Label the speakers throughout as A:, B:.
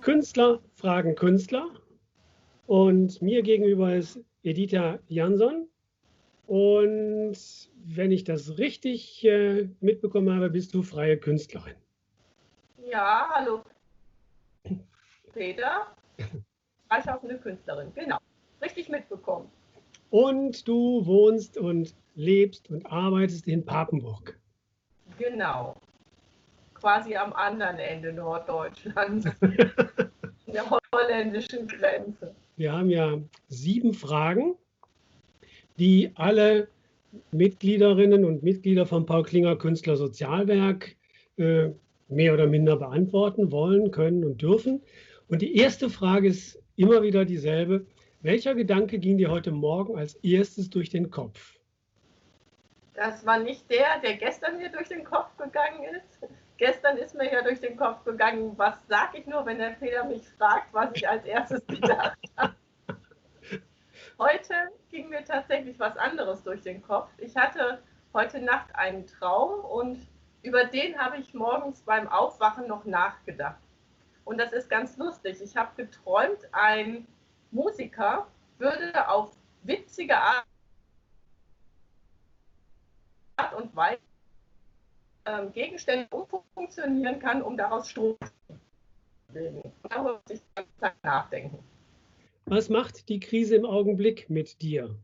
A: Künstler fragen Künstler. Und mir gegenüber ist Editha Jansson. Und wenn ich das richtig äh, mitbekommen habe, bist du freie Künstlerin.
B: Ja, hallo. Peter. Freischaffende Künstlerin, genau. Richtig mitbekommen.
A: Und du wohnst und lebst und arbeitest in Papenburg.
B: Genau. Quasi am anderen Ende Norddeutschlands. der holländischen Grenze.
A: Wir haben ja sieben Fragen, die alle Mitgliederinnen und Mitglieder vom Paul Klinger Künstler Sozialwerk äh, mehr oder minder beantworten wollen, können und dürfen. Und die erste Frage ist immer wieder dieselbe. Welcher Gedanke ging dir heute Morgen als erstes durch den Kopf?
B: Das war nicht der, der gestern mir durch den Kopf gegangen ist. Gestern ist mir ja durch den Kopf gegangen, was sage ich nur, wenn der Peter mich fragt, was ich als erstes gedacht habe. Heute ging mir tatsächlich was anderes durch den Kopf. Ich hatte heute Nacht einen Traum und über den habe ich morgens beim Aufwachen noch nachgedacht. Und das ist ganz lustig. Ich habe geträumt, ein Musiker würde auf witzige Art und Weise ähm, Gegenstände umfunktionieren kann, um daraus Strom zu bilden. Darüber muss ich ganz nachdenken.
A: Was macht die Krise im Augenblick mit dir?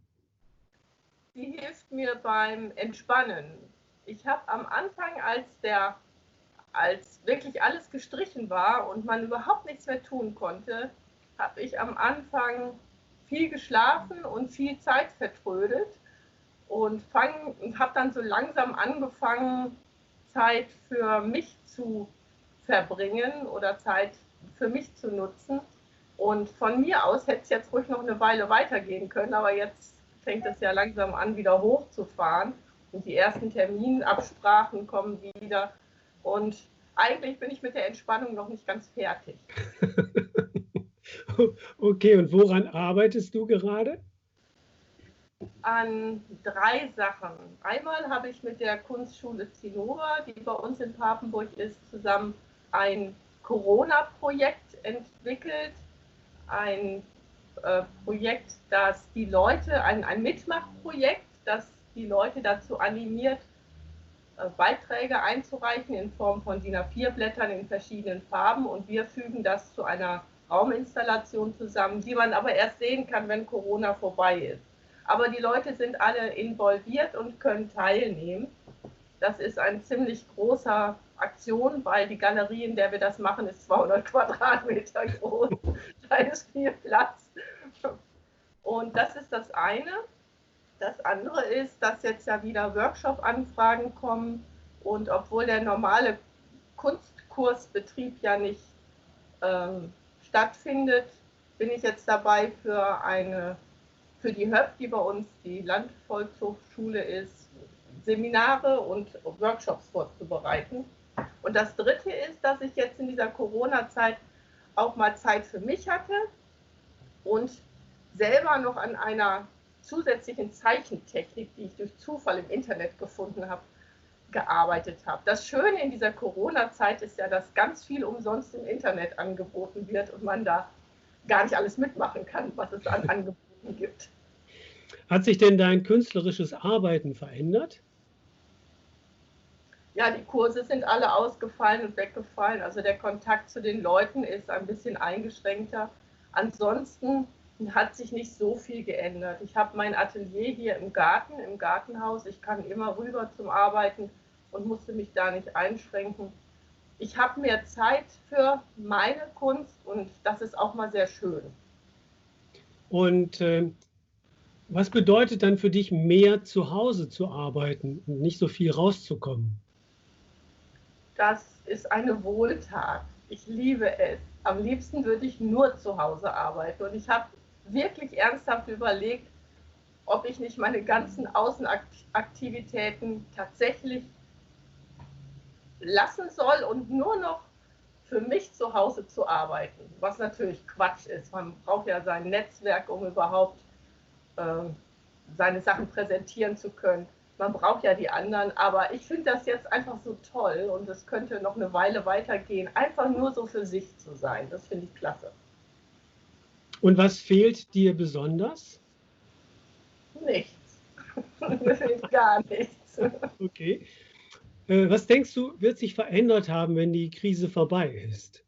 B: Sie hilft mir beim Entspannen. Ich habe am Anfang, als der als wirklich alles gestrichen war und man überhaupt nichts mehr tun konnte, habe ich am Anfang viel geschlafen und viel Zeit vertrödet und habe dann so langsam angefangen, Zeit für mich zu verbringen oder Zeit für mich zu nutzen. Und von mir aus hätte es jetzt ruhig noch eine Weile weitergehen können, aber jetzt fängt es ja langsam an, wieder hochzufahren. Und die ersten Terminabsprachen kommen wieder. Und eigentlich bin ich mit der Entspannung noch nicht ganz fertig.
A: okay, und woran arbeitest du gerade?
B: an drei Sachen. Einmal habe ich mit der Kunstschule Zinnober, die bei uns in Papenburg ist, zusammen ein Corona-Projekt entwickelt. Ein äh, Projekt, das die Leute, ein, ein Mitmachprojekt, das die Leute dazu animiert, Beiträge einzureichen in Form von DIN A4-Blättern in verschiedenen Farben und wir fügen das zu einer Rauminstallation zusammen, die man aber erst sehen kann, wenn Corona vorbei ist aber die Leute sind alle involviert und können teilnehmen. Das ist eine ziemlich große Aktion, weil die Galerie, in der wir das machen, ist 200 Quadratmeter groß. da ist viel Platz. Und das ist das eine. Das andere ist, dass jetzt ja wieder Workshop-Anfragen kommen und obwohl der normale Kunstkursbetrieb ja nicht ähm, stattfindet, bin ich jetzt dabei für eine für die HÖP, die bei uns die Landvolkshochschule ist, Seminare und Workshops vorzubereiten. Und das Dritte ist, dass ich jetzt in dieser Corona-Zeit auch mal Zeit für mich hatte und selber noch an einer zusätzlichen Zeichentechnik, die ich durch Zufall im Internet gefunden habe, gearbeitet habe. Das Schöne in dieser Corona-Zeit ist ja, dass ganz viel umsonst im Internet angeboten wird und man da gar nicht alles mitmachen kann, was es an Angeboten gibt.
A: Hat sich denn dein künstlerisches Arbeiten verändert?
B: Ja, die Kurse sind alle ausgefallen und weggefallen. Also der Kontakt zu den Leuten ist ein bisschen eingeschränkter. Ansonsten hat sich nicht so viel geändert. Ich habe mein Atelier hier im Garten, im Gartenhaus. Ich kann immer rüber zum Arbeiten und musste mich da nicht einschränken. Ich habe mehr Zeit für meine Kunst und das ist auch mal sehr schön.
A: Und äh, was bedeutet dann für dich, mehr zu Hause zu arbeiten und nicht so viel rauszukommen?
B: Das ist eine Wohltat. Ich liebe es. Am liebsten würde ich nur zu Hause arbeiten. Und ich habe wirklich ernsthaft überlegt, ob ich nicht meine ganzen Außenaktivitäten tatsächlich lassen soll und nur noch für mich zu Hause zu arbeiten, was natürlich Quatsch ist. Man braucht ja sein Netzwerk, um überhaupt äh, seine Sachen präsentieren zu können. Man braucht ja die anderen, aber ich finde das jetzt einfach so toll und es könnte noch eine Weile weitergehen, einfach nur so für sich zu sein. Das finde ich klasse.
A: Und was fehlt dir besonders?
B: Nichts. Gar nichts.
A: Okay. Äh, was denkst du, wird sich verändert haben, wenn die Krise vorbei ist?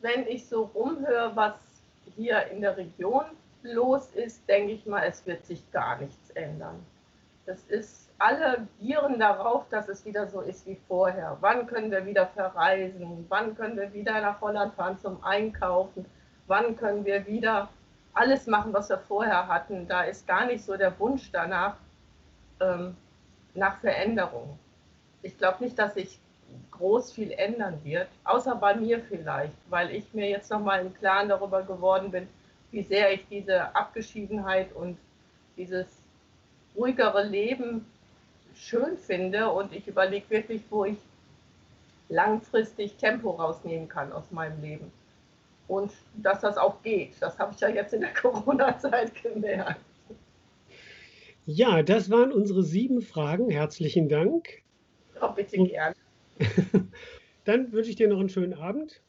B: Wenn ich so rumhöre, was hier in der Region los ist, denke ich mal, es wird sich gar nichts ändern. Das ist, alle gieren darauf, dass es wieder so ist wie vorher. Wann können wir wieder verreisen? Wann können wir wieder nach Holland fahren zum Einkaufen? Wann können wir wieder alles machen, was wir vorher hatten? Da ist gar nicht so der Wunsch danach, ähm, nach Veränderung. Ich glaube nicht, dass sich groß viel ändern wird, außer bei mir vielleicht, weil ich mir jetzt nochmal im Klaren darüber geworden bin, wie sehr ich diese Abgeschiedenheit und dieses ruhigere Leben schön finde und ich überlege wirklich, wo ich langfristig Tempo rausnehmen kann aus meinem Leben. Und dass das auch geht, das habe ich ja jetzt in der Corona-Zeit gemerkt.
A: Ja, das waren unsere sieben Fragen. Herzlichen Dank.
B: Oh, bitte gern.
A: Dann wünsche ich dir noch einen schönen Abend